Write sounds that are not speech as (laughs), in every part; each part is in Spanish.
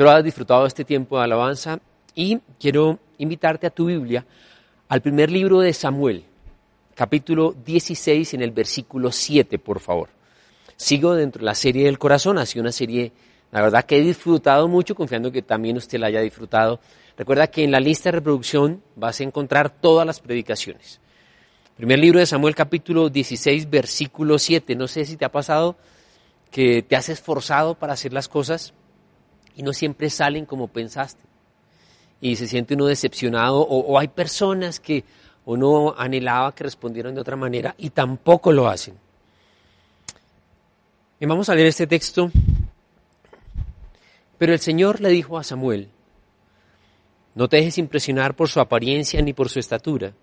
Espero hayas disfrutado este tiempo de alabanza y quiero invitarte a tu Biblia al primer libro de Samuel, capítulo 16 en el versículo 7, por favor. Sigo dentro de la serie del corazón, ha sido una serie, la verdad que he disfrutado mucho, confiando que también usted la haya disfrutado. Recuerda que en la lista de reproducción vas a encontrar todas las predicaciones. Primer libro de Samuel, capítulo 16, versículo 7. No sé si te ha pasado que te has esforzado para hacer las cosas y no siempre salen como pensaste. Y se siente uno decepcionado o, hay personas que uno anhelaba que respondieran de otra manera y tampoco lo hacen. Y vamos a leer este texto. Pero el Señor le dijo a Samuel, no te dejes impresionar por su apariencia ni por su estatura,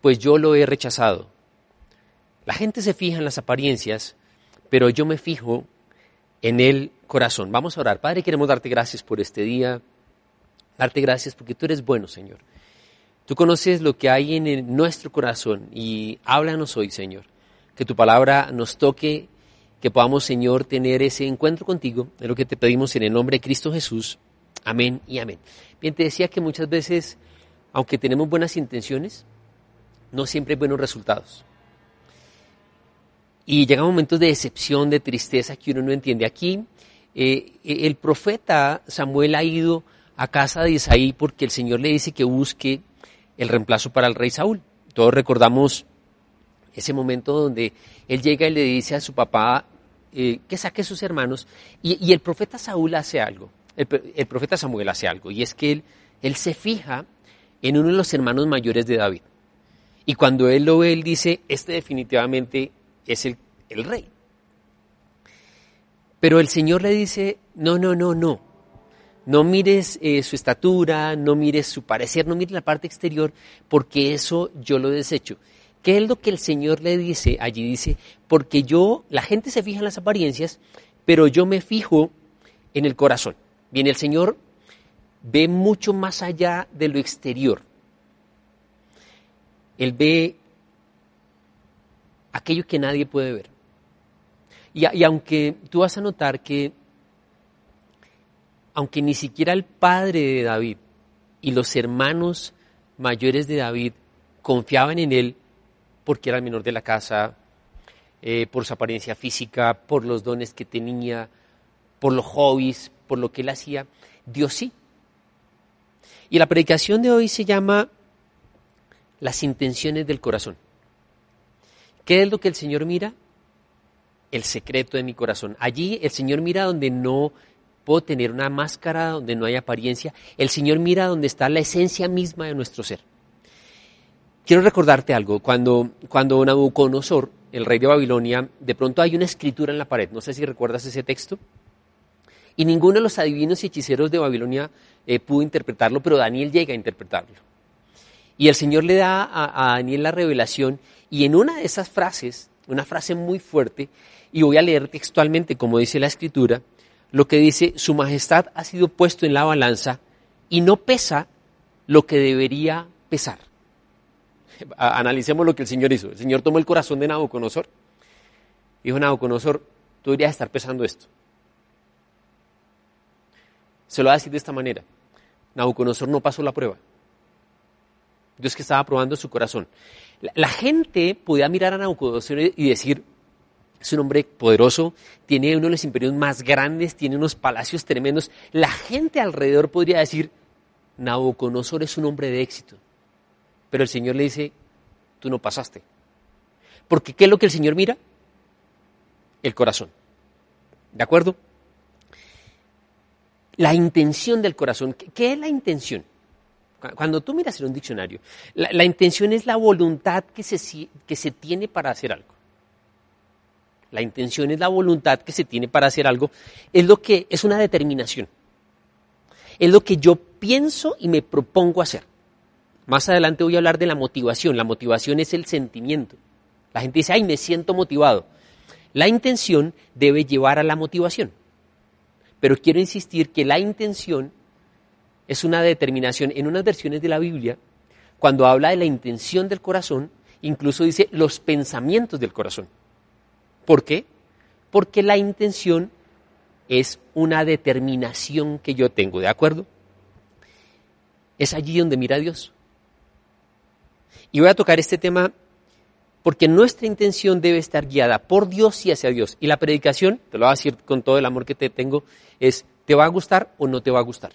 pues yo lo he rechazado. La gente se fija en las apariencias, pero yo me fijo en el corazón. Vamos a orar. Padre, queremos darte gracias por este día, darte gracias porque tú eres bueno, Señor. Tú conoces lo que hay en nuestro corazón y háblanos hoy, Señor. Que tu palabra nos toque, que podamos, Señor, tener ese encuentro contigo, de lo que te pedimos en el nombre de Cristo Jesús. Amén y amén. Bien, te decía que muchas veces, aunque tenemos buenas intenciones, no siempre hay buenos resultados. Y llegan momentos de decepción, de tristeza que uno no entiende. Aquí eh, el profeta Samuel ha ido a casa de Isaí porque el Señor le dice que busque el reemplazo para el rey Saúl. Todos recordamos ese momento donde él llega y le dice a su papá eh, que saque a sus hermanos y, el profeta Saúl hace algo, el, profeta Samuel hace algo y es que él, él se fija en uno de los hermanos mayores de David. Y cuando él lo ve, él dice, este definitivamente es el, rey. Pero el Señor le dice, no, no, no, no. No mires eh, su estatura, no mires su parecer, no mires la parte exterior, porque eso yo lo desecho. ¿Qué es lo que el Señor le dice? Allí dice, porque yo, la gente se fija en las apariencias, pero yo me fijo en el corazón. Bien, el Señor ve mucho más allá de lo exterior. Él ve aquello que nadie puede ver. Y, aunque tú vas a notar que, aunque ni siquiera el padre de David y los hermanos mayores de David confiaban en él porque era el menor de la casa, eh, por su apariencia física, por los dones que tenía, por los hobbies, por lo que él hacía, Dios sí. Y la predicación de hoy se llama Las intenciones del corazón. ¿Qué es lo que el Señor mira? El secreto de mi corazón. Allí el Señor mira donde no puedo tener una máscara, donde no hay apariencia. El Señor mira donde está la esencia misma de nuestro ser. Quiero recordarte algo. Cuando, cuando Nabucodonosor, el rey de Babilonia, de pronto hay una escritura en la pared. No sé si recuerdas ese texto. Y ninguno de los adivinos y hechiceros de Babilonia eh, pudo interpretarlo, pero Daniel llega a interpretarlo. Y el Señor le da a Daniel la revelación y en una de esas frases, una frase muy fuerte, y voy a leer textualmente como dice la escritura, lo que dice, Su Majestad ha sido puesto en la balanza y no pesa lo que debería pesar. (laughs) Analicemos lo que el Señor hizo. El Señor tomó el corazón de Nabucodonosor. Dijo Nabucodonosor, tú deberías estar pesando esto. Se lo va a decir de esta manera. Nabucodonosor no pasó la prueba. Dios que estaba probando su corazón. La, gente podía mirar a Nabucodonosor y decir, es un hombre poderoso, tiene uno de los imperios más grandes, tiene unos palacios tremendos. La gente alrededor podría decir, Nabucodonosor es un hombre de éxito. Pero el Señor le dice, tú no pasaste. Porque ¿qué es lo que el Señor mira? El corazón. ¿De acuerdo? La intención del corazón. ¿Qué es la intención? Cuando tú miras en un diccionario, la, intención es la voluntad que se, que se tiene para hacer algo. La intención es la voluntad que se tiene para hacer algo. Es lo que es una determinación. es lo que yo pienso y me propongo hacer. Más adelante voy a hablar de la motivación. La motivación es el sentimiento. La gente dice, ay, me siento motivado. La intención debe llevar a la motivación. Pero quiero insistir que la intención es una determinación. En unas versiones de la Biblia, cuando habla de la intención del corazón, incluso dice los pensamientos del corazón. ¿Por qué? Porque la intención es una determinación que yo tengo, ¿de acuerdo? Es allí donde mira Dios. Y voy a tocar este tema porque nuestra intención debe estar guiada por Dios y hacia Dios. Y la predicación, te lo voy a decir con todo el amor que te tengo, es, ¿te va a gustar o no te va a gustar?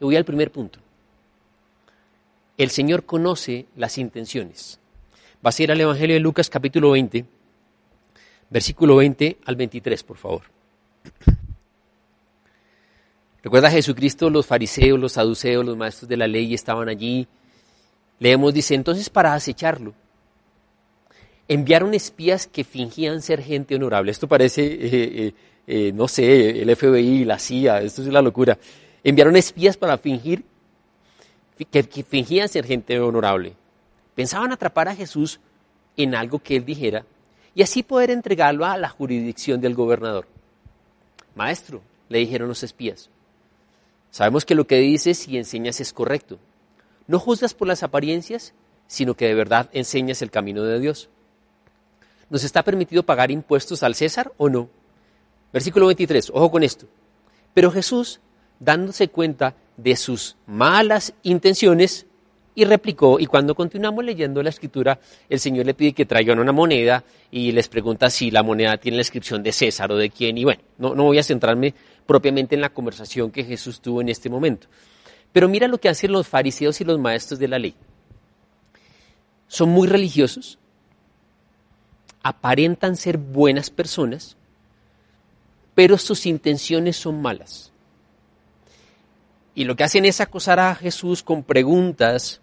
Voy al primer punto. El Señor conoce las intenciones. Va a ir al Evangelio de Lucas capítulo 20, versículo 20 al 23, por favor. Recuerda Jesucristo, los fariseos, los saduceos, los maestros de la ley estaban allí. Leemos, dice, entonces para acecharlo, enviaron espías que fingían ser gente honorable. Esto parece, eh, eh, eh, no sé, el FBI, la CIA, esto es la locura. Enviaron espías para fingir que fingían ser gente honorable. Pensaban atrapar a Jesús en algo que él dijera y así poder entregarlo a la jurisdicción del gobernador. Maestro, le dijeron los espías, sabemos que lo que dices y enseñas es correcto. No juzgas por las apariencias, sino que de verdad enseñas el camino de Dios. ¿Nos está permitido pagar impuestos al César o no? Versículo 23, ojo con esto. Pero Jesús, dándose cuenta de sus malas intenciones, y replicó, y cuando continuamos leyendo la escritura, el Señor le pide que traigan una moneda y les pregunta si la moneda tiene la inscripción de César o de quién, y bueno, no, no voy a centrarme propiamente en la conversación que Jesús tuvo en este momento. Pero mira lo que hacen los fariseos y los maestros de la ley. Son muy religiosos, aparentan ser buenas personas, pero sus intenciones son malas. Y lo que hacen es acosar a Jesús con preguntas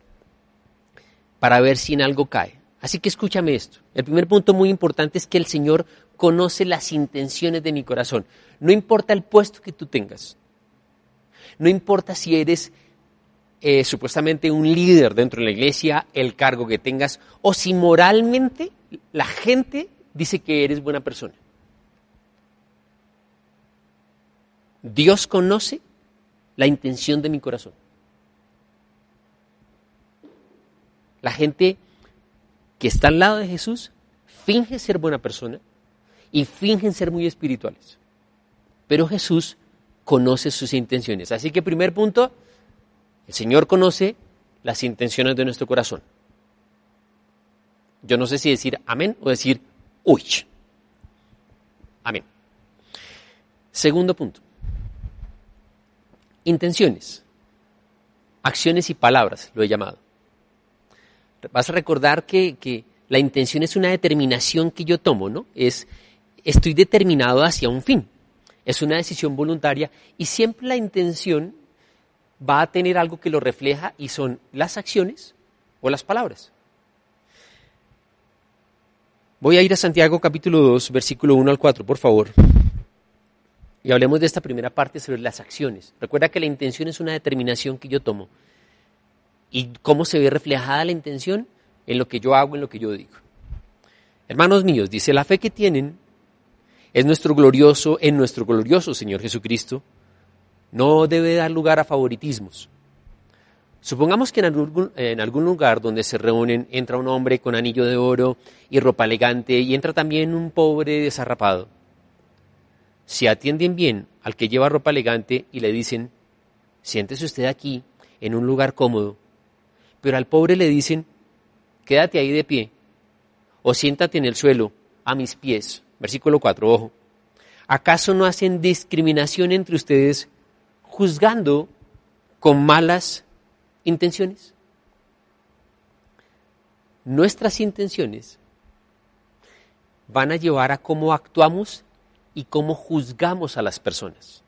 para ver si en algo cae. Así que escúchame esto. El primer punto muy importante es que el Señor conoce las intenciones de mi corazón. No importa el puesto que tú tengas. No importa si eres eh, supuestamente un líder dentro de la iglesia, el cargo que tengas, o si moralmente la gente dice que eres buena persona. Dios conoce la intención de mi corazón. La gente que está al lado de Jesús finge ser buena persona y fingen ser muy espirituales. Pero Jesús conoce sus intenciones. Así que primer punto, el Señor conoce las intenciones de nuestro corazón. Yo no sé si decir amén o decir uy. Amén. Segundo punto. Intenciones. Acciones y palabras, lo he llamado vas a recordar que, la intención es una determinación que yo tomo, ¿no? Es, estoy determinado hacia un fin. Es una decisión voluntaria y siempre la intención va a tener algo que lo refleja y son las acciones o las palabras. Voy a ir a Santiago capítulo 2, versículo 1 al 4, por favor. Y hablemos de esta primera parte sobre las acciones. Recuerda que la intención es una determinación que yo tomo. ¿Y cómo se ve reflejada la intención? En lo que yo hago, en lo que yo digo. Hermanos míos, dice, la fe que tienen es nuestro glorioso, en nuestro glorioso Señor Jesucristo, no debe dar lugar a favoritismos. Supongamos que en algún, en algún, lugar donde se reúnen entra un hombre con anillo de oro y ropa elegante y entra también un pobre desarrapado. Si atienden bien al que lleva ropa elegante y le dicen, siéntese usted aquí en un lugar cómodo, pero al pobre le dicen, quédate ahí de pie, o siéntate en el suelo, a mis pies. Versículo 4, ojo. ¿Acaso no hacen discriminación entre ustedes juzgando con malas intenciones? Nuestras intenciones van a llevar a cómo actuamos y cómo juzgamos a las personas.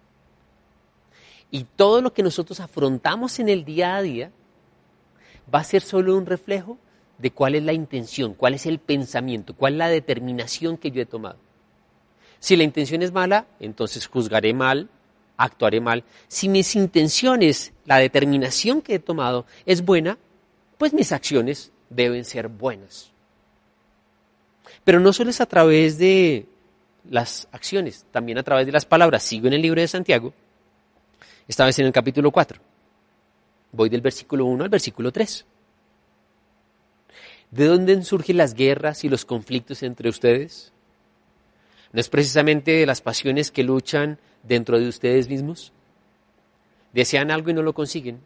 Y todo lo que nosotros afrontamos en el día a día va a ser solo un reflejo de cuál es la intención, cuál es el pensamiento, cuál es la determinación que yo he tomado. Si la intención es mala, entonces juzgaré mal, actuaré mal. Si mis intenciones, la determinación que he tomado es buena, pues mis acciones deben ser buenas. Pero no solo es a través de las acciones, también a través de las palabras. Sigo en el libro de Santiago, esta vez en el capítulo 4. Voy del versículo 1 al versículo 3. ¿De dónde surgen las guerras y los conflictos entre ustedes? ¿No es precisamente de las pasiones que luchan dentro de ustedes mismos? Desean algo y no lo consiguen.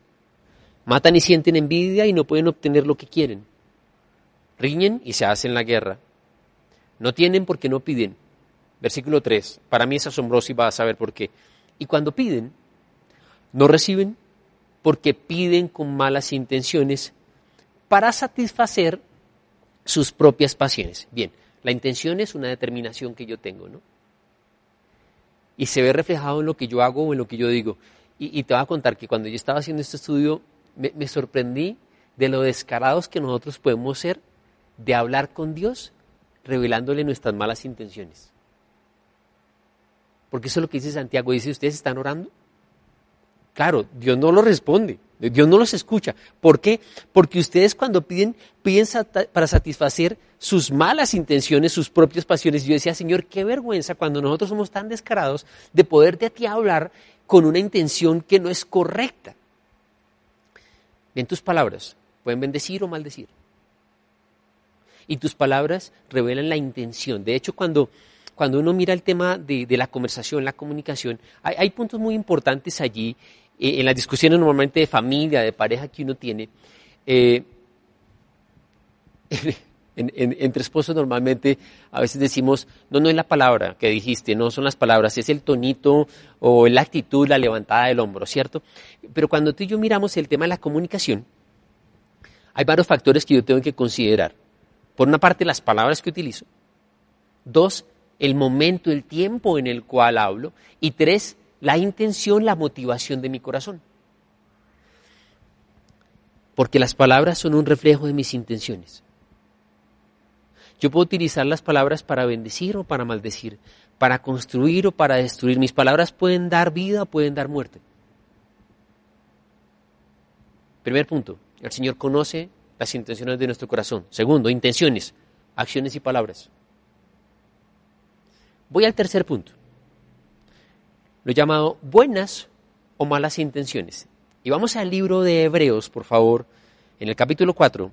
Matan y sienten envidia y no pueden obtener lo que quieren. Riñen y se hacen la guerra. No tienen porque no piden. Versículo 3. Para mí es asombroso y vas a saber por qué. Y cuando piden, no reciben porque piden con malas intenciones para satisfacer sus propias pasiones. Bien, la intención es una determinación que yo tengo, ¿no? Y se ve reflejado en lo que yo hago o en lo que yo digo. Y, te voy a contar que cuando yo estaba haciendo este estudio, me, me sorprendí de lo descarados que nosotros podemos ser de hablar con Dios revelándole nuestras malas intenciones. Porque eso es lo que dice Santiago. Dice, ¿ustedes están orando? Claro, Dios no lo responde, Dios no los escucha. ¿Por qué? Porque ustedes cuando piden, piden para satisfacer sus malas intenciones, sus propias pasiones. Yo decía, Señor, qué vergüenza cuando nosotros somos tan descarados de poderte a ti hablar con una intención que no es correcta. Bien, tus palabras pueden bendecir o maldecir. Y tus palabras revelan la intención. De hecho, cuando, cuando uno mira el tema de, la conversación, la comunicación, hay, puntos muy importantes allí eh, en las discusiones normalmente de familia, de pareja que uno tiene, eh, (laughs) entre esposos normalmente a veces decimos, no, no es la palabra que dijiste, no son las palabras, es el tonito o la actitud, la levantada del hombro, ¿cierto? Pero cuando tú y yo miramos el tema de la comunicación, hay varios factores que yo tengo que considerar. Por una parte, las palabras que utilizo. Dos, el momento, el tiempo en el cual hablo. Y tres, la intención, la motivación de mi corazón. Porque las palabras son un reflejo de mis intenciones. Yo puedo utilizar las palabras para bendecir o para maldecir, para construir o para destruir. Mis palabras pueden dar vida o pueden dar muerte. Primer punto, el Señor conoce las intenciones de nuestro corazón. Segundo, intenciones, acciones y palabras. Voy al tercer punto lo llamado buenas o malas intenciones. Y vamos al libro de Hebreos, por favor, en el capítulo 4,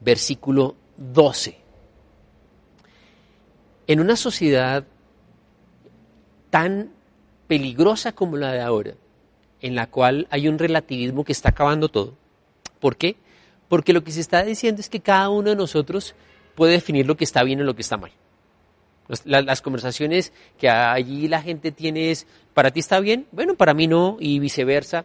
versículo 12. En una sociedad tan peligrosa como la de ahora, en la cual hay un relativismo que está acabando todo. ¿Por qué? Porque lo que se está diciendo es que cada uno de nosotros puede definir lo que está bien o lo que está mal. Las, conversaciones que allí la gente tiene es, ¿para ti está bien? Bueno, para mí no, y viceversa.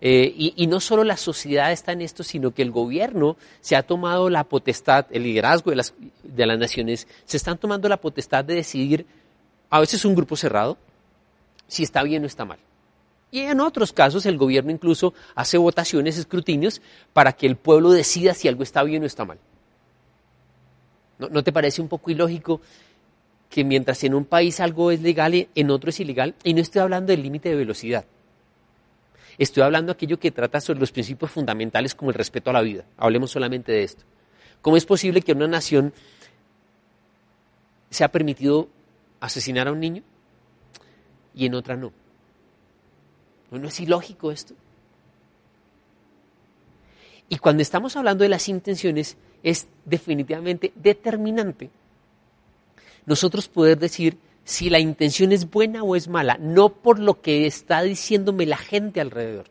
Eh, y, no solo la sociedad está en esto, sino que el gobierno se ha tomado la potestad, el liderazgo de las, de las naciones, se están tomando la potestad de decidir, a veces un grupo cerrado, si está bien o está mal. Y en otros casos el gobierno incluso hace votaciones, escrutinios, para que el pueblo decida si algo está bien o está mal. no te parece un poco ilógico que mientras en un país algo es legal, en otro es ilegal, y no estoy hablando del límite de velocidad. Estoy hablando de aquello que trata sobre los principios fundamentales como el respeto a la vida. Hablemos solamente de esto. ¿Cómo es posible que una nación se ha permitido asesinar a un niño y en otra no? ¿No es ilógico esto? Y cuando estamos hablando de las intenciones, es definitivamente determinante nosotros poder decir si la intención es buena o es mala, no por lo que está diciéndome la gente alrededor.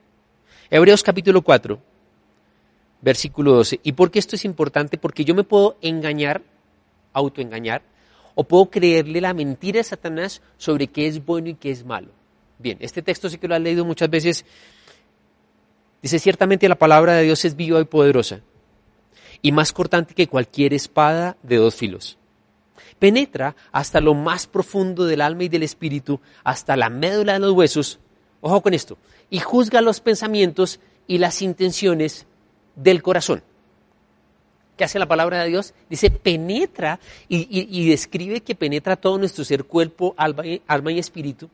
Hebreos capítulo 4, versículo 12. ¿Y por qué esto es importante? Porque yo me puedo engañar, autoengañar, o puedo creerle la mentira a Satanás sobre qué es bueno y qué es malo. Bien, este texto sí que lo has leído muchas veces. Dice, ciertamente la palabra de Dios es viva y poderosa, y más cortante que cualquier espada de dos filos penetra hasta lo más profundo del alma y del espíritu, hasta la médula de los huesos, ojo con esto, y juzga los pensamientos y las intenciones del corazón. ¿Qué hace la palabra de Dios? Dice, penetra y, describe que penetra todo nuestro ser, cuerpo, alma y, espíritu,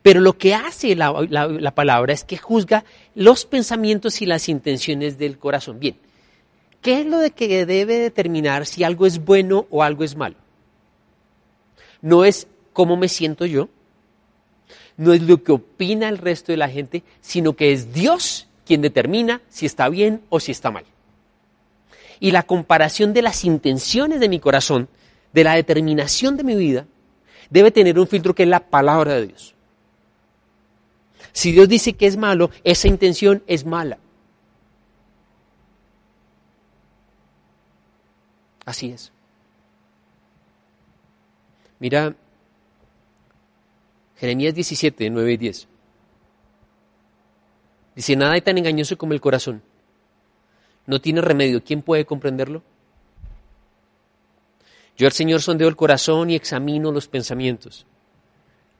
Pero lo que hace la, la, palabra es que juzga los pensamientos y las intenciones del corazón. Bien, ¿qué es lo de que debe determinar si algo es bueno o algo es malo? No es cómo me siento yo, no es lo que opina el resto de la gente, sino que es Dios quien determina si está bien o si está mal. Y la comparación de las intenciones de mi corazón, de la determinación de mi vida, debe tener un filtro que es la palabra de Dios. Si Dios dice que es malo, esa intención es mala. Así es. Mira, Jeremías 17, 9 y 10. Dice, nada hay tan engañoso como el corazón. No tiene remedio. ¿Quién puede comprenderlo? Yo el Señor sondeo el corazón y examino los pensamientos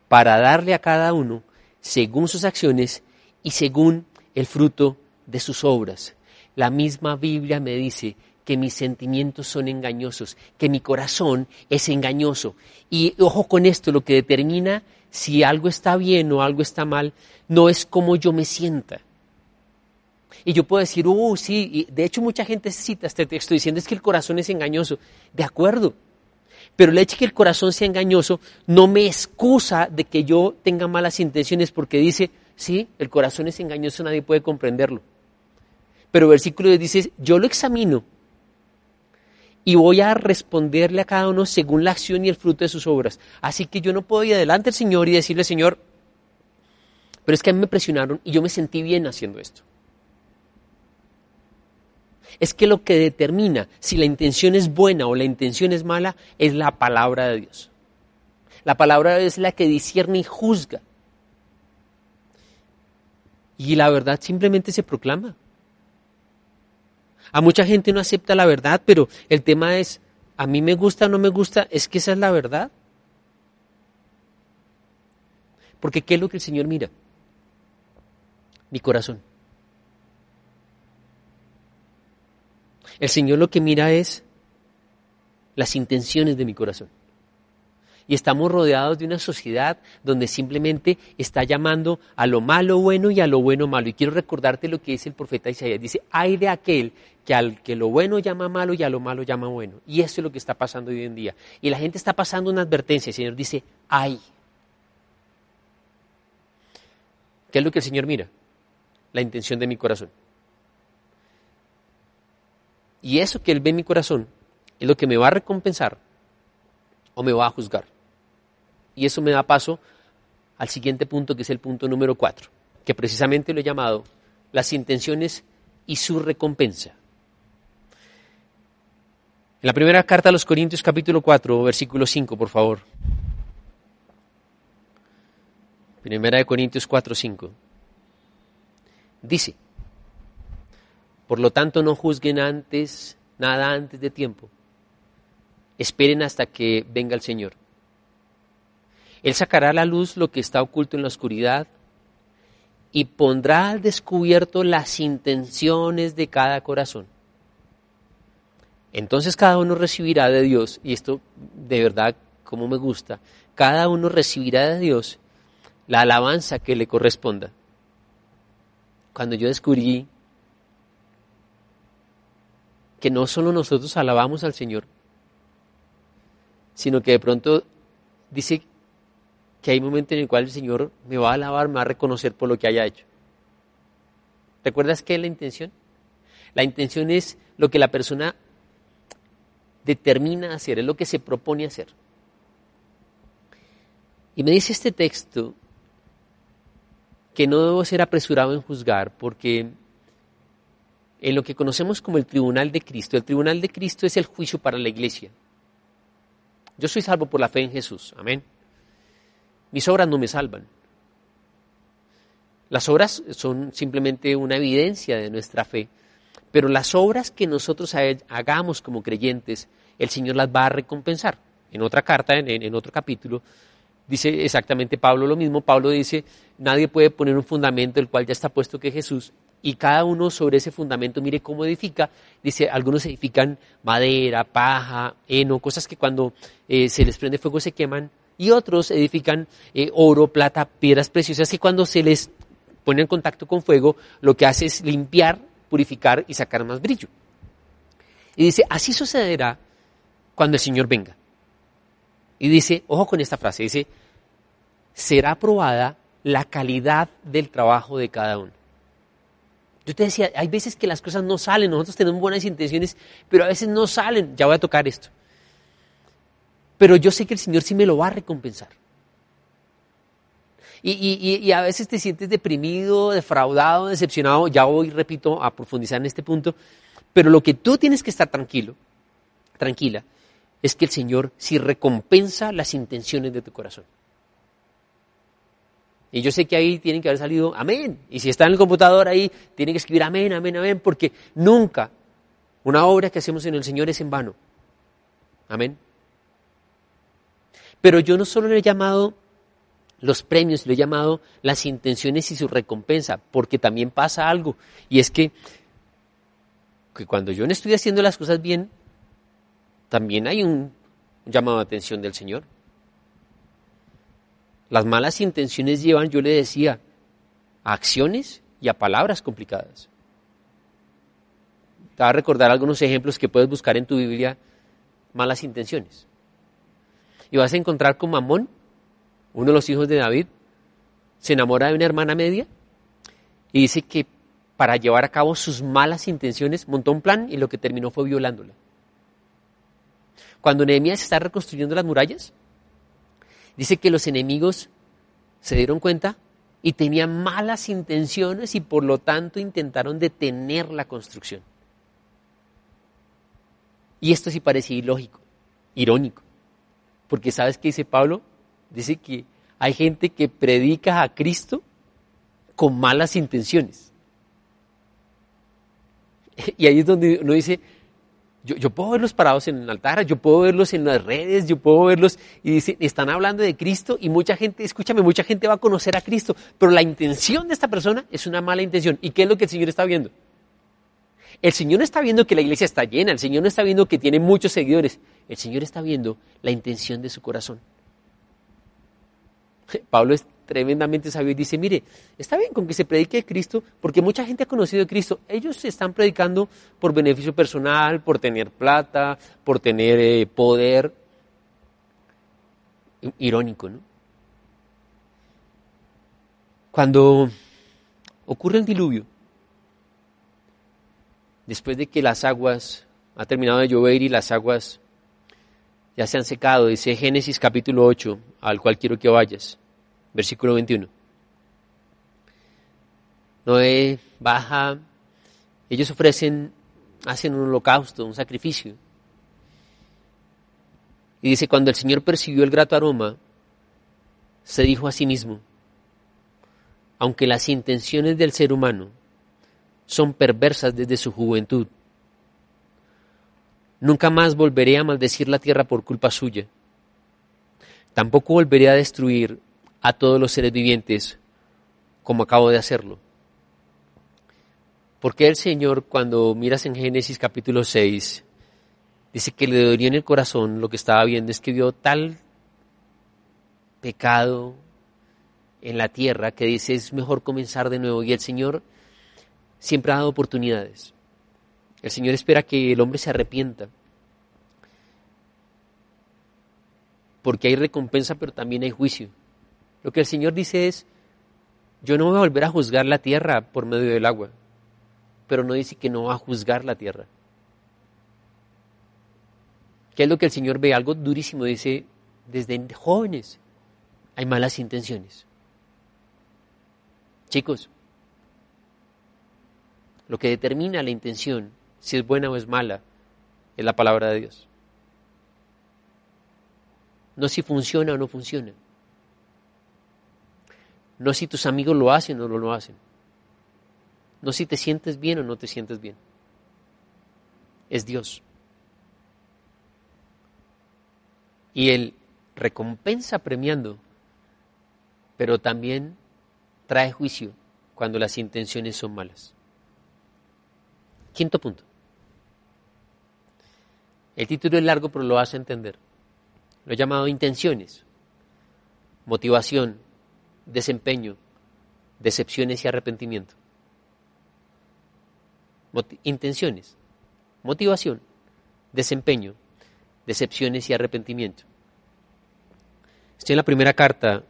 para darle a cada uno según sus acciones y según el fruto de sus obras. La misma Biblia me dice que mis sentimientos son engañosos, que mi corazón es engañoso. Y ojo con esto, lo que determina si algo está bien o algo está mal, no es cómo yo me sienta. Y yo puedo decir, uh, sí, y de hecho mucha gente cita este texto diciendo es que el corazón es engañoso. De acuerdo, pero el hecho de que el corazón sea engañoso no me excusa de que yo tenga malas intenciones porque dice, sí, el corazón es engañoso, nadie puede comprenderlo. Pero versículo dice, yo lo examino y voy a responderle a cada uno según la acción y el fruto de sus obras. Así que yo no puedo ir adelante al Señor y decirle, Señor, pero es que a mí me presionaron y yo me sentí bien haciendo esto es que lo que determina si la intención es buena o la intención es mala es la palabra de Dios. La palabra es la que discierne y juzga. Y la verdad simplemente se proclama. A mucha gente no acepta la verdad, pero el tema es, a mí me gusta o no me gusta, es que esa es la verdad. Porque ¿qué es lo que el Señor mira? Mi corazón. El Señor lo que mira es las intenciones de mi corazón. Y estamos rodeados de una sociedad donde simplemente está llamando a lo malo bueno y a lo bueno malo. Y quiero recordarte lo que dice el profeta Isaías. Dice, hay de aquel que al que lo bueno llama malo y a lo malo llama bueno. Y eso es lo que está pasando hoy en día. Y la gente está pasando una advertencia. El Señor dice, hay. ¿Qué es lo que el Señor mira? La intención de mi corazón. Y eso que Él ve en mi corazón es lo que me va a recompensar o me va a juzgar. Y eso me da paso al siguiente punto, que es el punto número cuatro, que precisamente lo he llamado las intenciones y su recompensa. En la primera carta a los Corintios capítulo 4, versículo 5, por favor. Primera de Corintios 4, 5. Dice, por lo tanto, no juzguen antes, nada antes de tiempo. Esperen hasta que venga el Señor. Él sacará a la luz lo que está oculto en la oscuridad y pondrá al descubierto las intenciones de cada corazón. Entonces cada uno recibirá de Dios, y esto de verdad como me gusta, cada uno recibirá de Dios la alabanza que le corresponda. Cuando yo descubrí que no solo nosotros alabamos al Señor, sino que de pronto dice que hay momentos en el cual el Señor me va a alabar, me va a reconocer por lo que haya hecho. ¿Recuerdas qué es la intención? La intención es lo que la persona determina hacer, es lo que se propone hacer. Y me dice este texto que no debo ser apresurado en juzgar porque en lo que conocemos como el tribunal de Cristo. El tribunal de Cristo es el juicio para la iglesia. Yo soy salvo por la fe en Jesús. Amén. Mis obras no me salvan. Las obras son simplemente una evidencia de nuestra fe. Pero las obras que nosotros hagamos como creyentes, el Señor las va a recompensar. En otra carta, en, otro capítulo, dice exactamente Pablo lo mismo. Pablo dice, nadie puede poner un fundamento el cual ya está puesto que Jesús y cada uno sobre ese fundamento mire cómo edifica. Dice, algunos edifican madera, paja, heno, cosas que cuando eh, se les prende fuego se queman, y otros edifican eh, oro, plata, piedras preciosas que cuando se les pone en contacto con fuego, lo que hace es limpiar, purificar y sacar más brillo. Y dice, así sucederá cuando el Señor venga. Y dice, ojo con esta frase, dice, será probada la calidad del trabajo de cada uno. Yo te decía, hay veces que las cosas no salen, nosotros tenemos buenas intenciones, pero a veces no salen. Ya voy a tocar esto. Pero yo sé que el Señor sí me lo va a recompensar. Y, a veces te sientes deprimido, defraudado, decepcionado. Ya voy, repito, a profundizar en este punto. Pero lo que tú tienes que estar tranquilo, tranquila, es que el Señor sí recompensa las intenciones de tu corazón. Y yo sé que ahí tienen que haber salido amén. Y si está en el computador ahí, tienen que escribir amén, amén, amén, porque nunca una obra que hacemos en el Señor es en vano. Amén. Pero yo no solo le he llamado los premios, le he llamado las intenciones y su recompensa, porque también pasa algo, y es que, que cuando yo no estoy haciendo las cosas bien, también hay un llamado de atención del Señor. Las malas intenciones llevan, yo le decía, a acciones y a palabras complicadas. Te voy a recordar algunos ejemplos que puedes buscar en tu Biblia, malas intenciones. Y vas a encontrar con Mamón, uno de los hijos de David, se enamora de una hermana media y dice que para llevar a cabo sus malas intenciones montó un plan y lo que terminó fue violándola. Cuando Nehemías está reconstruyendo las murallas, dice que los enemigos se dieron cuenta y tenían malas intenciones y por lo tanto intentaron detener la construcción. Y esto sí parecía ilógico, irónico. Porque ¿sabes qué dice Pablo? Dice que hay gente que predica a Cristo con malas intenciones. (laughs) Y ahí es donde uno dice, yo, puedo verlos parados en el altar, yo puedo verlos en las redes, yo puedo verlos y dice, están hablando de Cristo y mucha gente, escúchame, mucha gente va a conocer a Cristo, pero la intención de esta persona es una mala intención. ¿Y qué es lo que el Señor está viendo? El Señor no está viendo que la iglesia está llena, el Señor no está viendo que tiene muchos seguidores, el Señor está viendo la intención de su corazón. (laughs) Pablo es tremendamente sabio y dice, mire, está bien con que se predique Cristo, porque mucha gente ha conocido a Cristo. Ellos se están predicando por beneficio personal, por tener plata, por tener eh, poder. Irónico, ¿no? Cuando ocurre el diluvio, después de que las aguas, ha terminado de llover y las aguas ya se han secado, dice Génesis capítulo 8, al cual quiero que vayas, versículo 21. Noé baja, ellos ofrecen, hacen un holocausto, un sacrificio. Y dice, cuando el Señor percibió el grato aroma, se dijo a sí mismo, aunque las intenciones del ser humano son perversas desde su juventud. Nunca más volveré a maldecir la tierra por culpa suya. Tampoco volveré a destruir a todos los seres vivientes como acabo de hacerlo. Porque el Señor, cuando miras en Génesis capítulo 6, dice que le dolió en el corazón lo que estaba viendo, es que vio tal pecado en la tierra que dice es mejor comenzar de nuevo. Y el Señor siempre ha dado oportunidades. El Señor espera que el hombre se arrepienta. Porque hay recompensa, pero también hay juicio. Lo que el Señor dice es, yo no voy a volver a juzgar la tierra por medio del agua, pero no dice que no va a juzgar la tierra. ¿Qué es lo que el Señor ve? Algo durísimo, dice, desde jóvenes hay malas intenciones. Chicos, lo que determina la intención, si es buena o es mala, es la palabra de Dios. No si funciona o no funciona. No si tus amigos lo hacen o no lo hacen. No si te sientes bien o no te sientes bien. Es Dios. Y Él recompensa premiando, pero también trae juicio cuando las intenciones son malas. Quinto punto. El título es largo, pero lo hace entender. Lo he llamado intenciones. motivación, desempeño, decepciones y arrepentimiento. intenciones, motivación, desempeño, decepciones y arrepentimiento. Estoy en la primera carta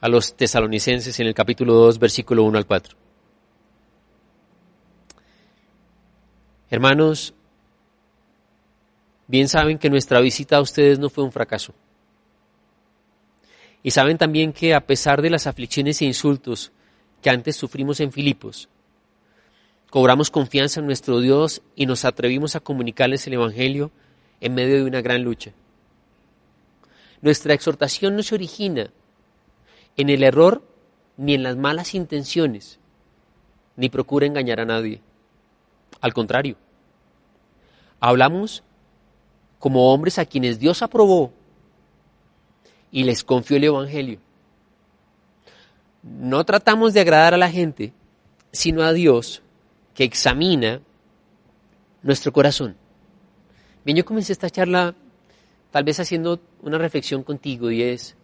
a los tesalonicenses en el capítulo 2, versículo 1 al 4. Hermanos, bien saben que nuestra visita a ustedes no fue un fracaso. Y saben también que a pesar de las aflicciones e insultos que antes sufrimos en Filipos, cobramos confianza en nuestro Dios y nos atrevimos a comunicarles el Evangelio en medio de una gran lucha. Nuestra exhortación no se origina en el error ni en las malas intenciones, ni procura engañar a nadie. Al contrario, hablamos como hombres a quienes Dios aprobó y les confió el Evangelio. No tratamos de agradar a la gente, sino a Dios que examina nuestro corazón. Bien, yo comencé esta charla tal vez haciendo una reflexión contigo y es,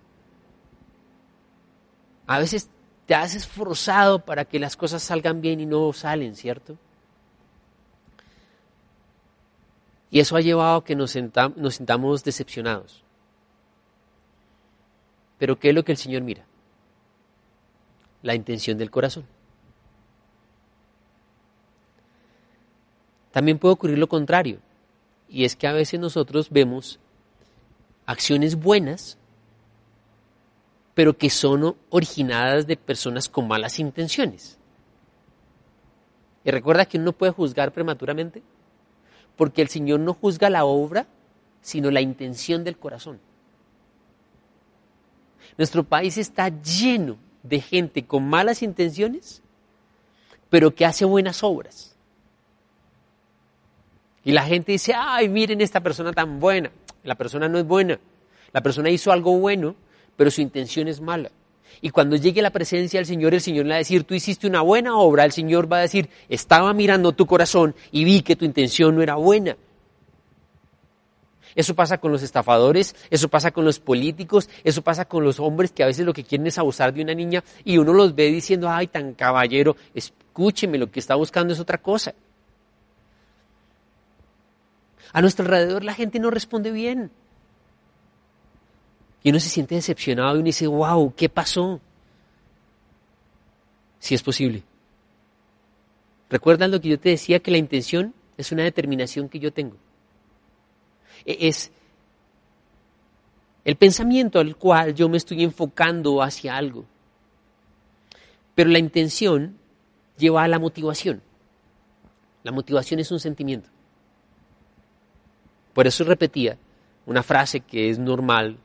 a veces te has esforzado para que las cosas salgan bien y no salen, ¿cierto? Y eso ha llevado a que nos, nos sintamos decepcionados. Pero ¿qué es lo que el Señor mira? La intención del corazón. También puede ocurrir lo contrario, y es que a veces nosotros vemos acciones buenas, pero que son originadas de personas con malas intenciones. Y recuerda que uno no puede juzgar prematuramente porque el Señor no juzga la obra, sino la intención del corazón. Nuestro país está lleno de gente con malas intenciones, pero que hace buenas obras. Y la gente dice, ay, miren esta persona tan buena. La persona no es buena. La persona hizo algo bueno, pero su intención es mala. Y cuando llegue la presencia del Señor, el Señor le va a decir, tú hiciste una buena obra, el Señor va a decir, estaba mirando tu corazón y vi que tu intención no era buena. Eso pasa con los estafadores, eso pasa con los políticos, eso pasa con los hombres que a veces lo que quieren es abusar de una niña y uno los ve diciendo, ay, tan caballero, escúcheme, lo que está buscando es otra cosa. A nuestro alrededor la gente no responde bien. Y uno se siente decepcionado y uno dice, wow, ¿qué pasó? Si es posible. ¿Recuerdan lo que yo te decía? Que la intención es una determinación que yo tengo. E-, es el pensamiento al cual yo me estoy enfocando hacia algo. Pero la intención lleva a la motivación. La motivación es un sentimiento. Por eso repetía una frase que es normal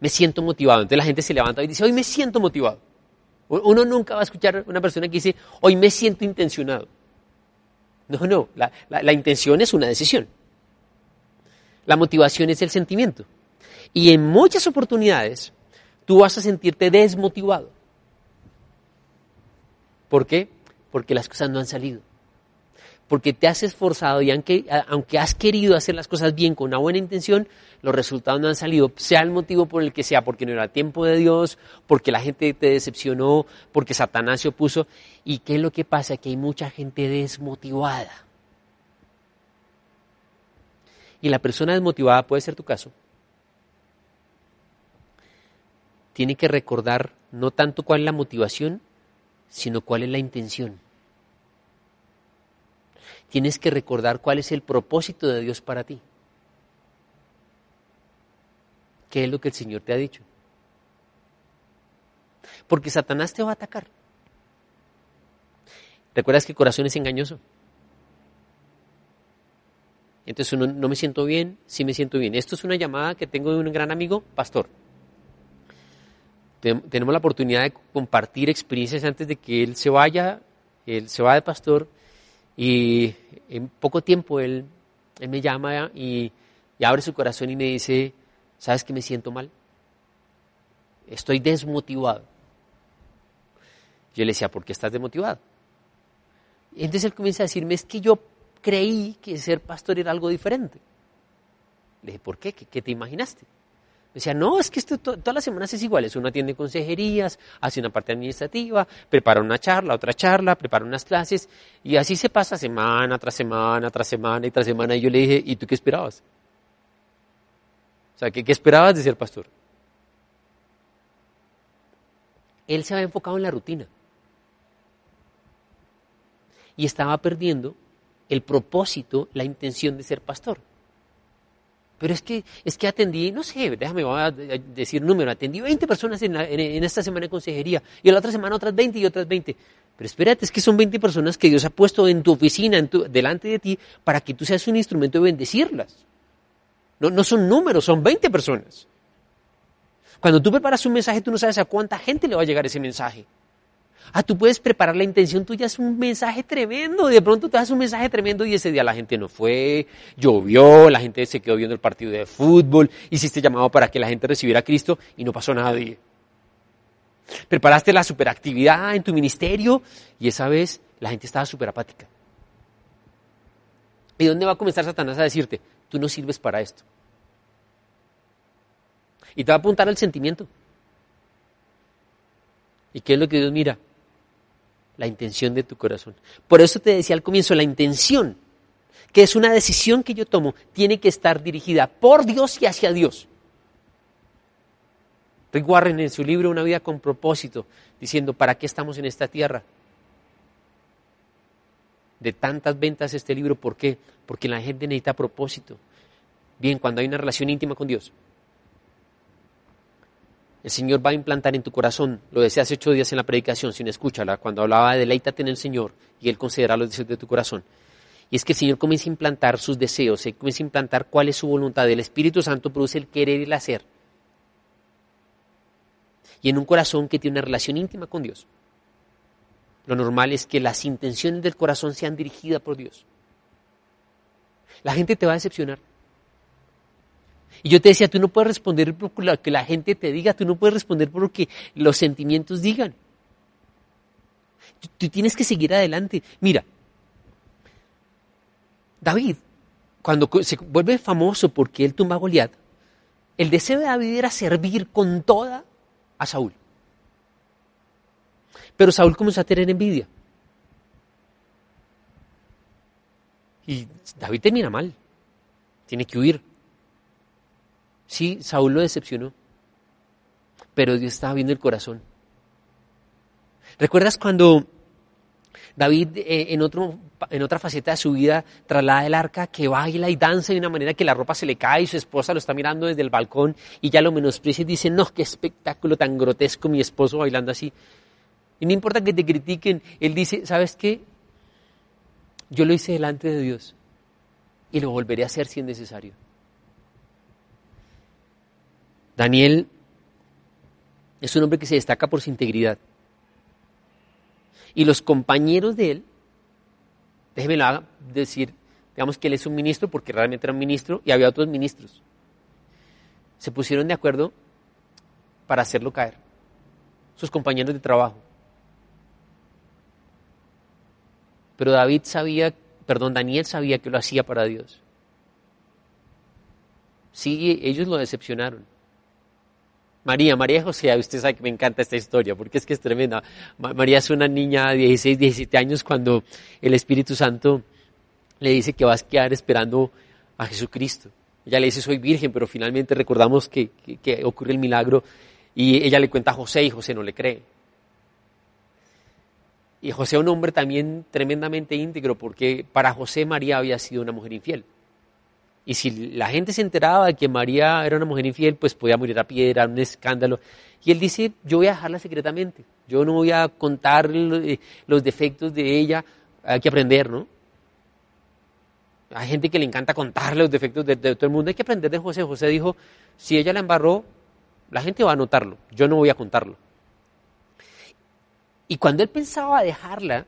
me siento motivado. Entonces la gente se levanta y dice, hoy me siento motivado. Uno nunca va a escuchar una persona que dice, hoy me siento intencionado. No, no, la, la intención es una decisión. La motivación es el sentimiento. Y en muchas oportunidades tú vas a sentirte desmotivado. ¿Por qué? Porque las cosas no han salido porque te has esforzado y aunque, aunque has querido hacer las cosas bien con una buena intención, los resultados no han salido, sea el motivo por el que sea, porque no era tiempo de Dios, porque la gente te decepcionó, porque Satanás se opuso. ¿Y qué es lo que pasa? Que hay mucha gente desmotivada. Y la persona desmotivada puede ser tu caso. Tiene que recordar no tanto cuál es la motivación, sino cuál es la intención tienes que recordar cuál es el propósito de Dios para ti. ¿Qué es lo que el Señor te ha dicho? Porque Satanás te va a atacar. ¿Recuerdas que el corazón es engañoso? Entonces no me siento bien, sí me siento bien. Esto es una llamada que tengo de un gran amigo, pastor. Tenemos la oportunidad de compartir experiencias antes de que él se vaya, él se va de pastor y en poco tiempo él, me llama y, abre su corazón y me dice, ¿sabes que me siento mal? Estoy desmotivado. Yo le decía, ¿por qué estás desmotivado? Entonces él comienza a decirme, es que yo creí que ser pastor era algo diferente. Le dije, ¿por qué? ¿Qué, te imaginaste? Decía, no, es que esto todas las semanas es igual. Uno atiende consejerías, hace una parte administrativa, prepara una charla, otra charla, prepara unas clases, y así se pasa semana tras semana, tras semana y tras semana. Y yo le dije, ¿y tú qué esperabas? O sea, ¿qué, qué esperabas de ser pastor? Él se había enfocado en la rutina. Y estaba perdiendo el propósito, la intención de ser pastor. Pero es que, es que atendí, no sé, déjame decir número, atendí 20 personas en, esta semana de consejería y la otra semana otras 20 y otras 20. Pero espérate, es que son 20 personas que Dios ha puesto en tu oficina, en delante de ti, para que tú seas un instrumento de bendecirlas. No, no son números, son 20 personas. Cuando tú preparas un mensaje, tú no sabes a cuánta gente le va a llegar ese mensaje. Ah, tú puedes preparar la intención tuya, es un mensaje tremendo. De pronto te das un mensaje tremendo y ese día la gente no fue, llovió, la gente se quedó viendo el partido de fútbol, hiciste llamado para que la gente recibiera a Cristo y no pasó nada. Preparaste la superactividad en tu ministerio y esa vez la gente estaba súper apática. ¿Y dónde va a comenzar Satanás a decirte? Tú no sirves para esto. Y te va a apuntar al sentimiento. ¿Y qué es lo que Dios mira? La intención de tu corazón. Por eso te decía al comienzo, la intención, que es una decisión que yo tomo, tiene que estar dirigida por Dios y hacia Dios. Rick Warren en su libro Una vida con propósito, diciendo, ¿para qué estamos en esta tierra? De tantas ventas este libro, ¿por qué? Porque la gente necesita propósito. Bien, cuando hay una relación íntima con Dios, el Señor va a implantar en tu corazón, lo decía hace ocho días en la predicación, sin escúchala, cuando hablaba de deleítate en el Señor y Él concederá los deseos de tu corazón. Y es que el Señor comienza a implantar sus deseos, Él comienza a implantar cuál es su voluntad. El Espíritu Santo produce el querer y el hacer. Y en un corazón que tiene una relación íntima con Dios, lo normal es que las intenciones del corazón sean dirigidas por Dios. La gente te va a decepcionar. Y yo te decía, tú no puedes responder por lo que la gente te diga, tú no puedes responder por lo que los sentimientos digan. Tú, tienes que seguir adelante. Mira, David, cuando se vuelve famoso porque él tumba a Goliat, el deseo de David era servir con toda a Saúl. Pero Saúl comenzó a tener envidia. Y David termina mal. Tiene que huir. Sí, Saúl lo decepcionó, pero Dios estaba viendo el corazón. ¿Recuerdas cuando David eh, en, otro, en otra faceta de su vida traslada el arca que baila y danza de una manera que la ropa se le cae y su esposa lo está mirando desde el balcón y ya lo menosprecia y dice, no, qué espectáculo tan grotesco mi esposo bailando así. Y no importa que te critiquen, él dice, ¿sabes qué? Yo lo hice delante de Dios y lo volveré a hacer si es necesario. Daniel es un hombre que se destaca por su integridad. Y los compañeros de él, déjeme decir, digamos que él es un ministro porque realmente era un ministro y había otros ministros. Se pusieron de acuerdo para hacerlo caer, sus compañeros de trabajo. Pero David sabía, perdón, Daniel sabía que lo hacía para Dios. Sí, ellos lo decepcionaron. María, María José, usted sabe que me encanta esta historia porque es que es tremenda. María es una niña de 16, 17 años cuando el Espíritu Santo le dice que va a quedar esperando a Jesucristo. Ella le dice, soy virgen, pero finalmente recordamos que, que ocurre el milagro y ella le cuenta a José y José no le cree. Y José un hombre también tremendamente íntegro porque para José María había sido una mujer infiel. Y si la gente se enteraba de que María era una mujer infiel, pues podía morir a piedra, un escándalo. Y él dice, yo voy a dejarla secretamente, yo no voy a contar eh, los defectos de ella, hay que aprender, ¿no? Hay gente que le encanta contar los defectos de, todo el mundo, hay que aprender de José. José dijo, si ella la embarró, la gente va a notarlo, yo no voy a contarlo. Y cuando él pensaba dejarla,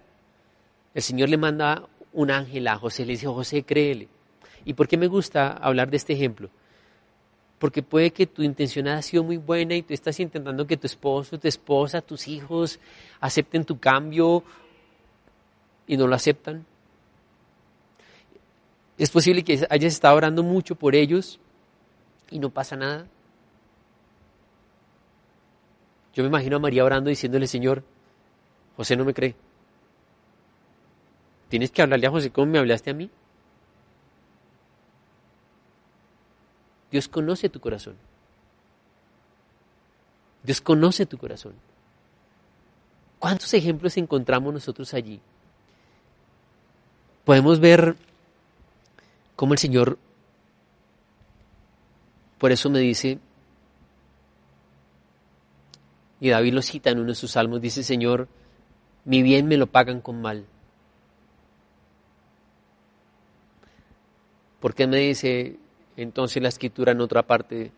el Señor le manda un ángel a José, le dice, José, créele ¿Y por qué me gusta hablar de este ejemplo? Porque puede que tu intención haya sido muy buena y tú estás intentando que tu esposo, tu esposa, tus hijos acepten tu cambio y no lo aceptan. Es posible que hayas estado orando mucho por ellos y no pasa nada. Yo me imagino a María orando diciéndole, Señor, José no me cree. Tienes que hablarle a José como me hablaste a mí. Dios conoce tu corazón. Dios conoce tu corazón. ¿Cuántos ejemplos encontramos nosotros allí? Podemos ver cómo el Señor, por eso me dice, y David lo cita en uno de sus salmos, dice, Señor, mi bien me lo pagan con mal. ¿Por qué me dice entonces la escritura en otra parte,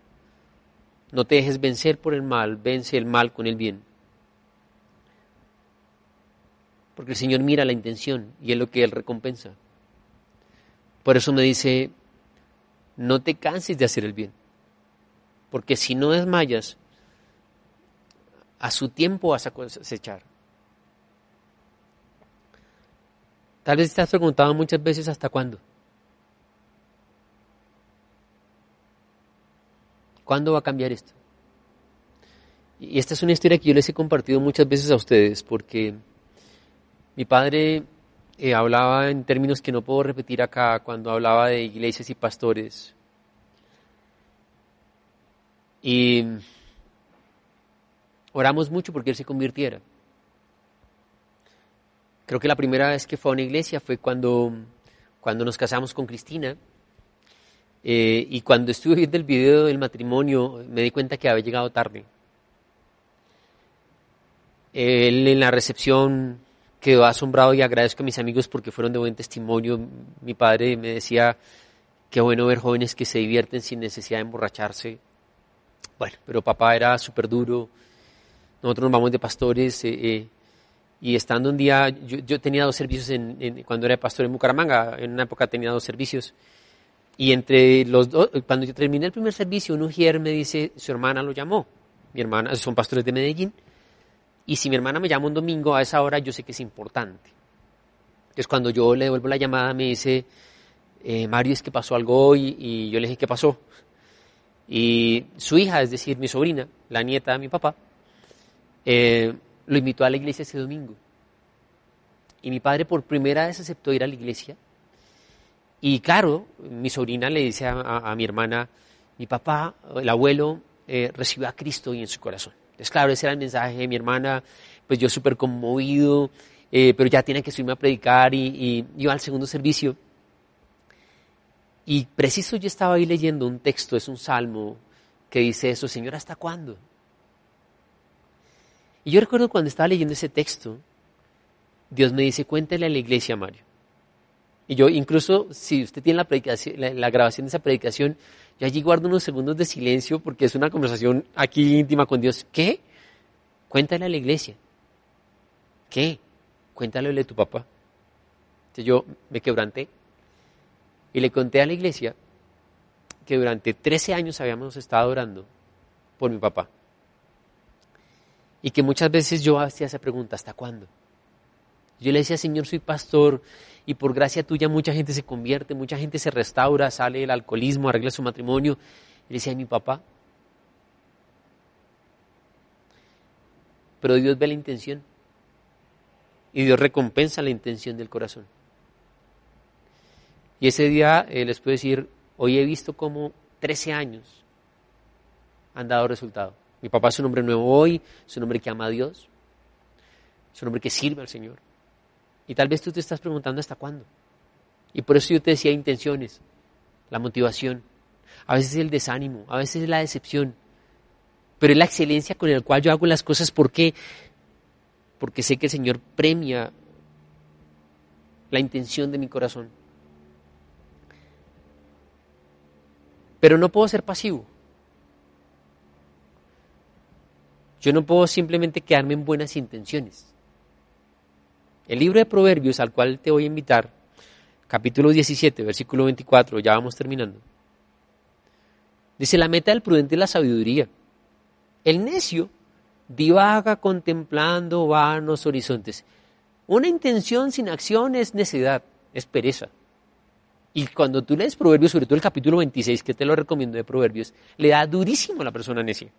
no te dejes vencer por el mal, vence el mal con el bien? Porque el Señor mira la intención y es lo que Él recompensa. Por eso me dice, no te canses de hacer el bien, porque si no desmayas, a su tiempo vas a cosechar. Tal vez te has preguntado muchas veces hasta cuándo. ¿Cuándo va a cambiar esto? Y esta es una historia que yo les he compartido muchas veces a ustedes porque mi padre eh, hablaba en términos que no puedo repetir acá cuando hablaba de iglesias y pastores. Y oramos mucho porque él se convirtiera. Creo que la primera vez que fue a una iglesia fue cuando, cuando nos casamos con Cristina. Eh, y cuando estuve viendo el video del matrimonio me di cuenta que había llegado tarde. Él en la recepción quedó asombrado y agradezco a mis amigos porque fueron de buen testimonio. Mi padre me decía, qué bueno ver jóvenes que se divierten sin necesidad de emborracharse. Bueno, pero papá era súper duro. Nosotros nos vamos de pastores eh, eh, y estando un día, yo, tenía dos servicios en, cuando era pastor en Bucaramanga, en una época tenía dos servicios. Y entre los dos, cuando yo terminé el primer servicio, un ujier me dice, su hermana lo llamó. Mi hermana, son pastores de Medellín y si mi hermana me llama un domingo a esa hora, yo sé que es importante. Entonces cuando yo le devuelvo la llamada, me dice, eh, Mario, es que pasó algo hoy, y yo le dije, ¿qué pasó? Y su hija, es decir, mi sobrina, la nieta de mi papá, eh, lo invitó a la iglesia ese domingo. Y mi padre por primera vez aceptó ir a la iglesia. Y claro, mi sobrina le dice a, mi hermana, mi papá, el abuelo, eh, recibió a Cristo y en su corazón. Es claro, ese era el mensaje de mi hermana, pues yo súper conmovido, eh, pero ya tiene que subirme a predicar y, y al segundo servicio. Y preciso yo estaba ahí leyendo un texto, es un salmo, que dice eso, Señor, ¿hasta cuándo? Y yo recuerdo cuando estaba leyendo ese texto, Dios me dice, cuéntale a la iglesia, Mario. Y yo incluso, si usted tiene la, la grabación de esa predicación, yo allí guardo unos segundos de silencio porque es una conversación aquí íntima con Dios. ¿Qué? Cuéntale a la iglesia. ¿Qué? Cuéntale a tu papá. Entonces yo me quebranté y le conté a la iglesia que durante 13 años habíamos estado orando por mi papá. Y que muchas veces yo hacía esa pregunta, ¿hasta cuándo? Yo le decía, Señor, soy pastor, y por gracia tuya mucha gente se convierte, mucha gente se restaura, sale del alcoholismo, arregla su matrimonio. Y decía, mi papá. Pero Dios ve la intención y Dios recompensa la intención del corazón. Y ese día eh, les puedo decir, hoy he visto como 13 años han dado resultado. Mi papá es un hombre nuevo hoy, es un hombre que ama a Dios, es un hombre que sirve al Señor. Y tal vez tú te estás preguntando hasta cuándo. Y por eso yo te decía intenciones, la motivación, a veces el desánimo, a veces la decepción, pero es la excelencia con la cual yo hago las cosas. ¿Por qué? Porque sé que el Señor premia la intención de mi corazón. Pero no puedo ser pasivo. Yo no puedo simplemente quedarme en buenas intenciones. El libro de Proverbios al cual te voy a invitar, capítulo 17, versículo 24, ya vamos terminando. Dice, la meta del prudente es la sabiduría. El necio divaga contemplando vanos horizontes. Una intención sin acción es necedad, es pereza. Y cuando tú lees Proverbios, sobre todo el capítulo 26, que te lo recomiendo de Proverbios, le da durísimo a la persona necia.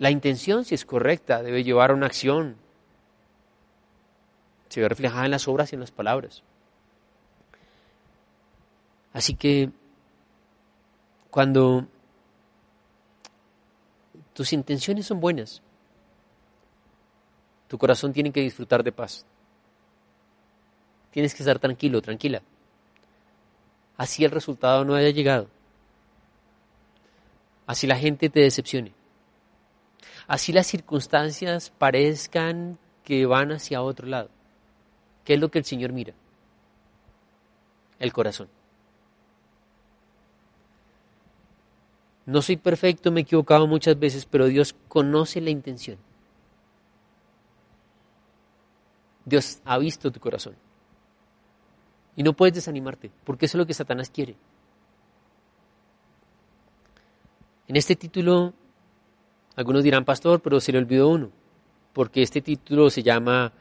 La intención, si es correcta, debe llevar a una acción. Se ve reflejada en las obras y en las palabras. Así que cuando tus intenciones son buenas, tu corazón tiene que disfrutar de paz. Tienes que estar tranquilo, tranquila. Así el resultado no haya llegado. Así la gente te decepcione. Así las circunstancias parezcan que van hacia otro lado. ¿Qué es lo que el Señor mira? El corazón. No soy perfecto, me he equivocado muchas veces, pero Dios conoce la intención. Dios ha visto tu corazón. Y no puedes desanimarte, porque eso es lo que Satanás quiere. En este título, algunos dirán, pastor, pero se le olvidó uno, porque este título se llama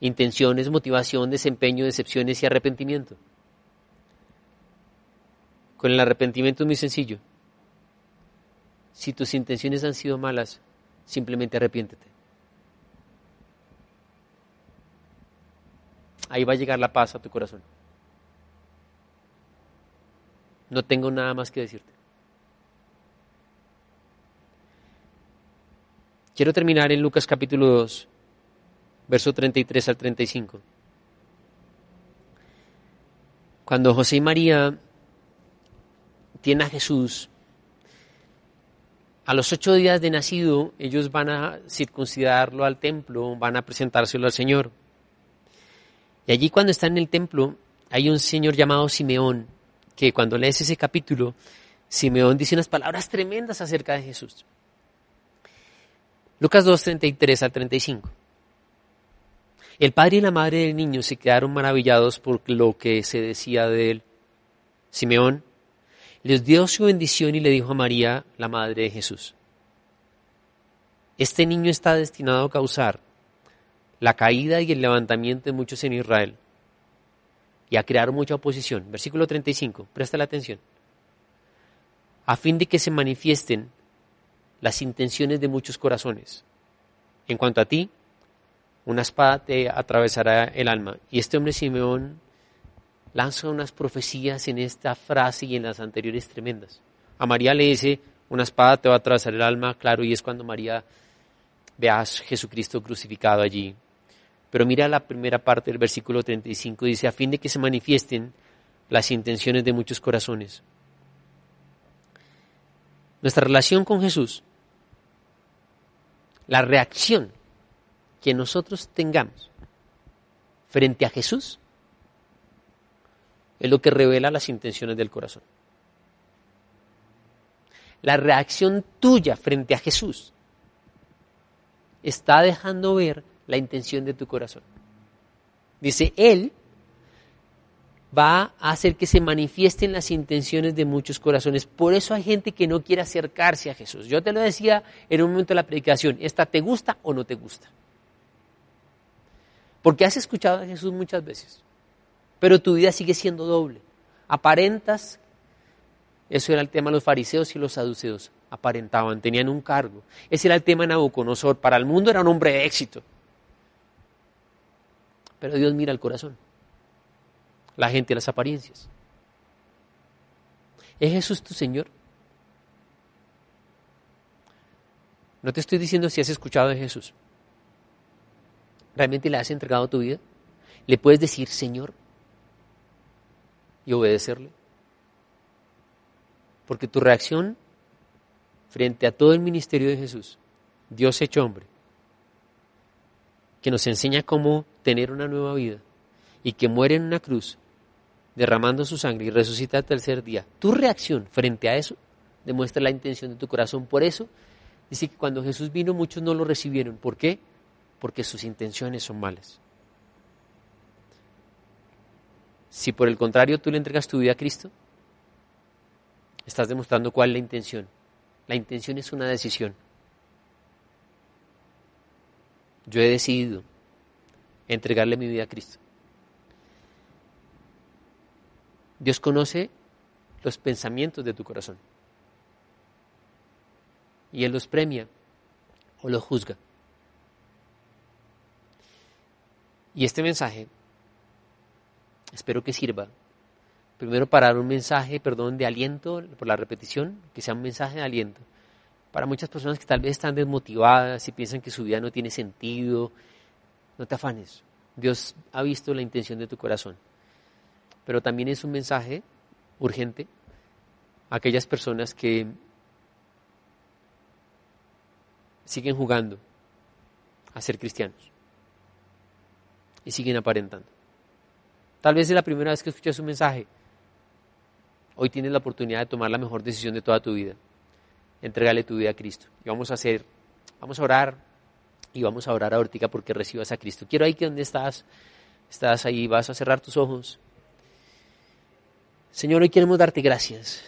Intenciones, Motivación, Desempeño, Decepciones y Arrepentimiento. Con el arrepentimiento es muy sencillo. Si tus intenciones han sido malas, simplemente arrepiéntete. Ahí va a llegar la paz a tu corazón. No tengo nada más que decirte. Quiero terminar en Lucas capítulo 2, verso 33 al 35. Cuando José y María tienen a Jesús, a los ocho días de nacido, ellos van a circuncidarlo al templo, van a presentárselo al Señor. Y allí cuando está en el templo, hay un señor llamado Simeón, que cuando lees ese capítulo, Simeón dice unas palabras tremendas acerca de Jesús. Lucas 2, 33 al 35. El padre y la madre del niño se quedaron maravillados por lo que se decía de él. Simeón les dio su bendición y le dijo a María, la madre de Jesús, este niño está destinado a causar la caída y el levantamiento de muchos en Israel y a crear mucha oposición. Versículo 35, presta la atención. A fin de que se manifiesten las intenciones de muchos corazones. En cuanto a ti, una espada te atravesará el alma. Y este hombre Simeón lanza unas profecías en esta frase y en las anteriores tremendas. A María le dice, una espada te va a atravesar el alma, claro, y es cuando María ve a Jesucristo crucificado allí. Pero mira la primera parte del versículo 35, dice, a fin de que se manifiesten las intenciones de muchos corazones. Nuestra relación con Jesús, la reacción que nosotros tengamos frente a Jesús, es lo que revela las intenciones del corazón. La reacción tuya frente a Jesús está dejando ver la intención de tu corazón. Dice, Él va a hacer que se manifiesten las intenciones de muchos corazones. Por eso hay gente que no quiere acercarse a Jesús. Yo te lo decía en un momento de la predicación, ¿esta te gusta o no te gusta? Porque has escuchado a Jesús muchas veces, pero tu vida sigue siendo doble. Aparentas, eso era el tema de los fariseos y los saduceos, aparentaban, tenían un cargo. Ese era el tema de Nabucodonosor. Para el mundo era un hombre de éxito. Pero Dios mira el corazón, la gente, las apariencias. ¿Es Jesús tu Señor? No te estoy diciendo si has escuchado de Jesús. ¿Realmente le has entregado tu vida? ¿Le puedes decir Señor y obedecerle? Porque tu reacción frente a todo el ministerio de Jesús, Dios hecho hombre, que nos enseña cómo tener una nueva vida y que muere en una cruz derramando su sangre y resucita al tercer día, tu reacción frente a eso demuestra la intención de tu corazón. Por eso dice que cuando Jesús vino muchos no lo recibieron. ¿Por qué? Porque sus intenciones son malas. Si por el contrario tú le entregas tu vida a Cristo, estás demostrando cuál es la intención. La intención es una decisión. Yo he decidido entregarle mi vida a Cristo. Dios conoce los pensamientos de tu corazón y Él los premia o los juzga. Y este mensaje espero que sirva. Primero para dar un mensaje, perdón, de aliento por la repetición, que sea un mensaje de aliento. Para muchas personas que tal vez están desmotivadas y piensan que su vida no tiene sentido, no te afanes. Dios ha visto la intención de tu corazón. Pero también es un mensaje urgente a aquellas personas que siguen jugando a ser cristianos y siguen aparentando. Tal vez es la primera vez que escuchas un mensaje. Hoy tienes la oportunidad de tomar la mejor decisión de toda tu vida. Entrégale tu vida a Cristo. Y vamos a hacer, vamos a orar y vamos a orar ahorita porque recibas a Cristo. Quiero ahí que donde estás, estás ahí, vas a cerrar tus ojos. Señor, hoy queremos darte gracias.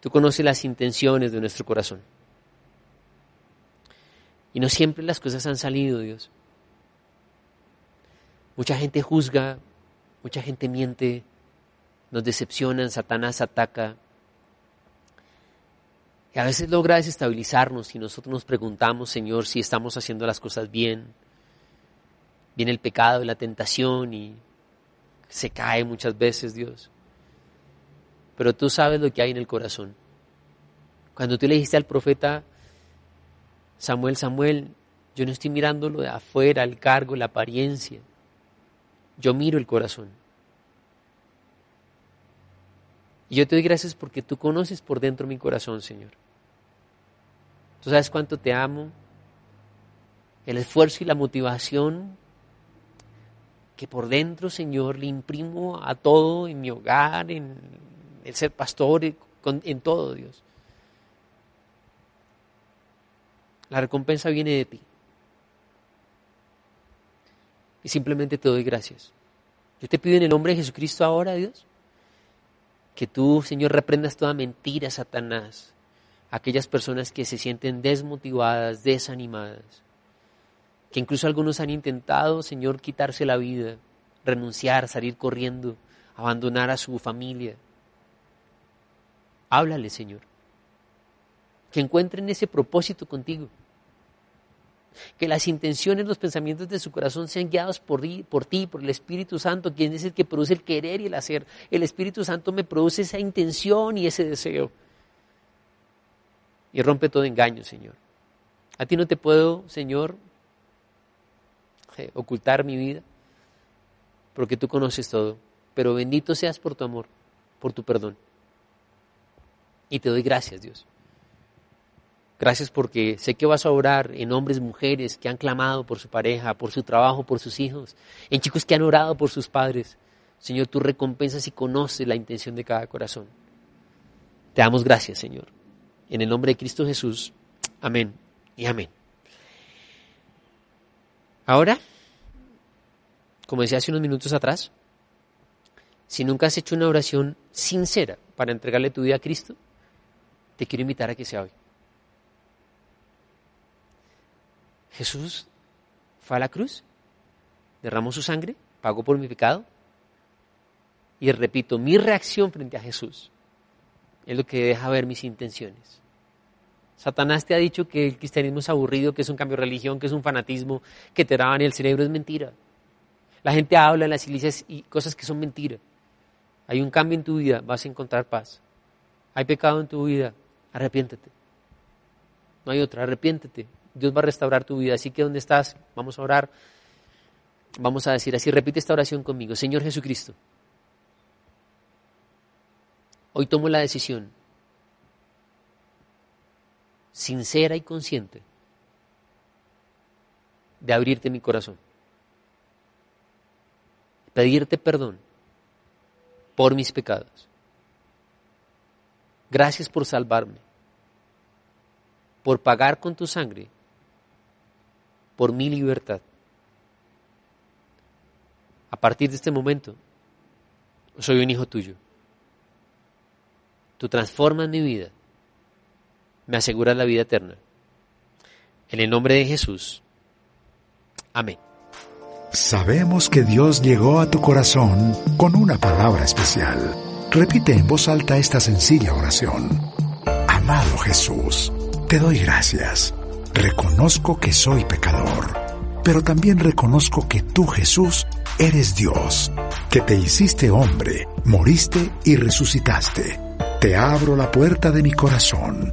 Tú conoces las intenciones de nuestro corazón. Y no siempre las cosas han salido, Dios. Mucha gente juzga, mucha gente miente, nos decepcionan, Satanás ataca. Y a veces logra desestabilizarnos y nosotros nos preguntamos, Señor, si estamos haciendo las cosas bien. Viene el pecado y la tentación y se cae muchas veces, Dios. Pero tú sabes lo que hay en el corazón. Cuando tú le dijiste al profeta Samuel, Samuel, yo no estoy mirando lo de afuera, el cargo, la apariencia. Yo miro el corazón. Y yo te doy gracias porque tú conoces por dentro mi corazón, Señor. Tú sabes cuánto te amo. El esfuerzo y la motivación que por dentro, Señor, le imprimo a todo en mi hogar, en el ser pastor, en todo, Dios. La recompensa viene de ti y simplemente te doy gracias. Yo te pido en el nombre de Jesucristo ahora, Dios, que tú, Señor, reprendas toda mentira, Satanás, aquellas personas que se sienten desmotivadas, desanimadas, que incluso algunos han intentado, Señor, quitarse la vida, renunciar, salir corriendo, abandonar a su familia. Háblale, Señor, que encuentren ese propósito contigo que las intenciones, los pensamientos de su corazón sean guiados por, por ti, por el Espíritu Santo, quien es el que produce el querer y el hacer. El Espíritu Santo me produce esa intención y ese deseo. Y rompe todo engaño, Señor. A ti no te puedo, Señor, ocultar mi vida, porque tú conoces todo. Pero bendito seas por tu amor, por tu perdón. Y te doy gracias, Dios. Gracias porque sé que vas a orar en hombres, mujeres que han clamado por su pareja, por su trabajo, por sus hijos, en chicos que han orado por sus padres. Señor, tú recompensas y conoces la intención de cada corazón. Te damos gracias, Señor. En el nombre de Cristo Jesús. Amén y amén. Ahora, como decía hace unos minutos atrás, si nunca has hecho una oración sincera para entregarle tu vida a Cristo, te quiero invitar a que sea hoy. Jesús fue a la cruz, derramó su sangre, pagó por mi pecado. Y repito, mi reacción frente a Jesús es lo que deja ver mis intenciones. Satanás te ha dicho que el cristianismo es aburrido, que es un cambio de religión, que es un fanatismo, que te daban el cerebro, es mentira. La gente habla en las iglesias y cosas que son mentira. Hay un cambio en tu vida, vas a encontrar paz. Hay pecado en tu vida, arrepiéntete. No hay otra, arrepiéntete. Dios va a restaurar tu vida. Así que ¿dónde estás? Vamos a orar. Vamos a decir así, repite esta oración conmigo. Señor Jesucristo, hoy tomo la decisión sincera y consciente de abrirte mi corazón, pedirte perdón por mis pecados. Gracias por salvarme, por pagar con tu sangre por mi libertad. A partir de este momento, soy un hijo tuyo. Tú transformas mi vida, me aseguras la vida eterna. En el nombre de Jesús. Amén. Sabemos que Dios llegó a tu corazón con una palabra especial. Repite en voz alta esta sencilla oración. Amado Jesús Te doy gracias. Reconozco que soy pecador, pero también reconozco que tú, Jesús, eres Dios, que te hiciste hombre, moriste y resucitaste. Te abro la puerta de mi corazón.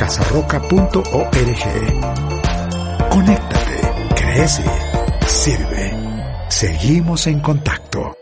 www.casarroca.org. Conéctate, crece, sirve. Seguimos en contacto.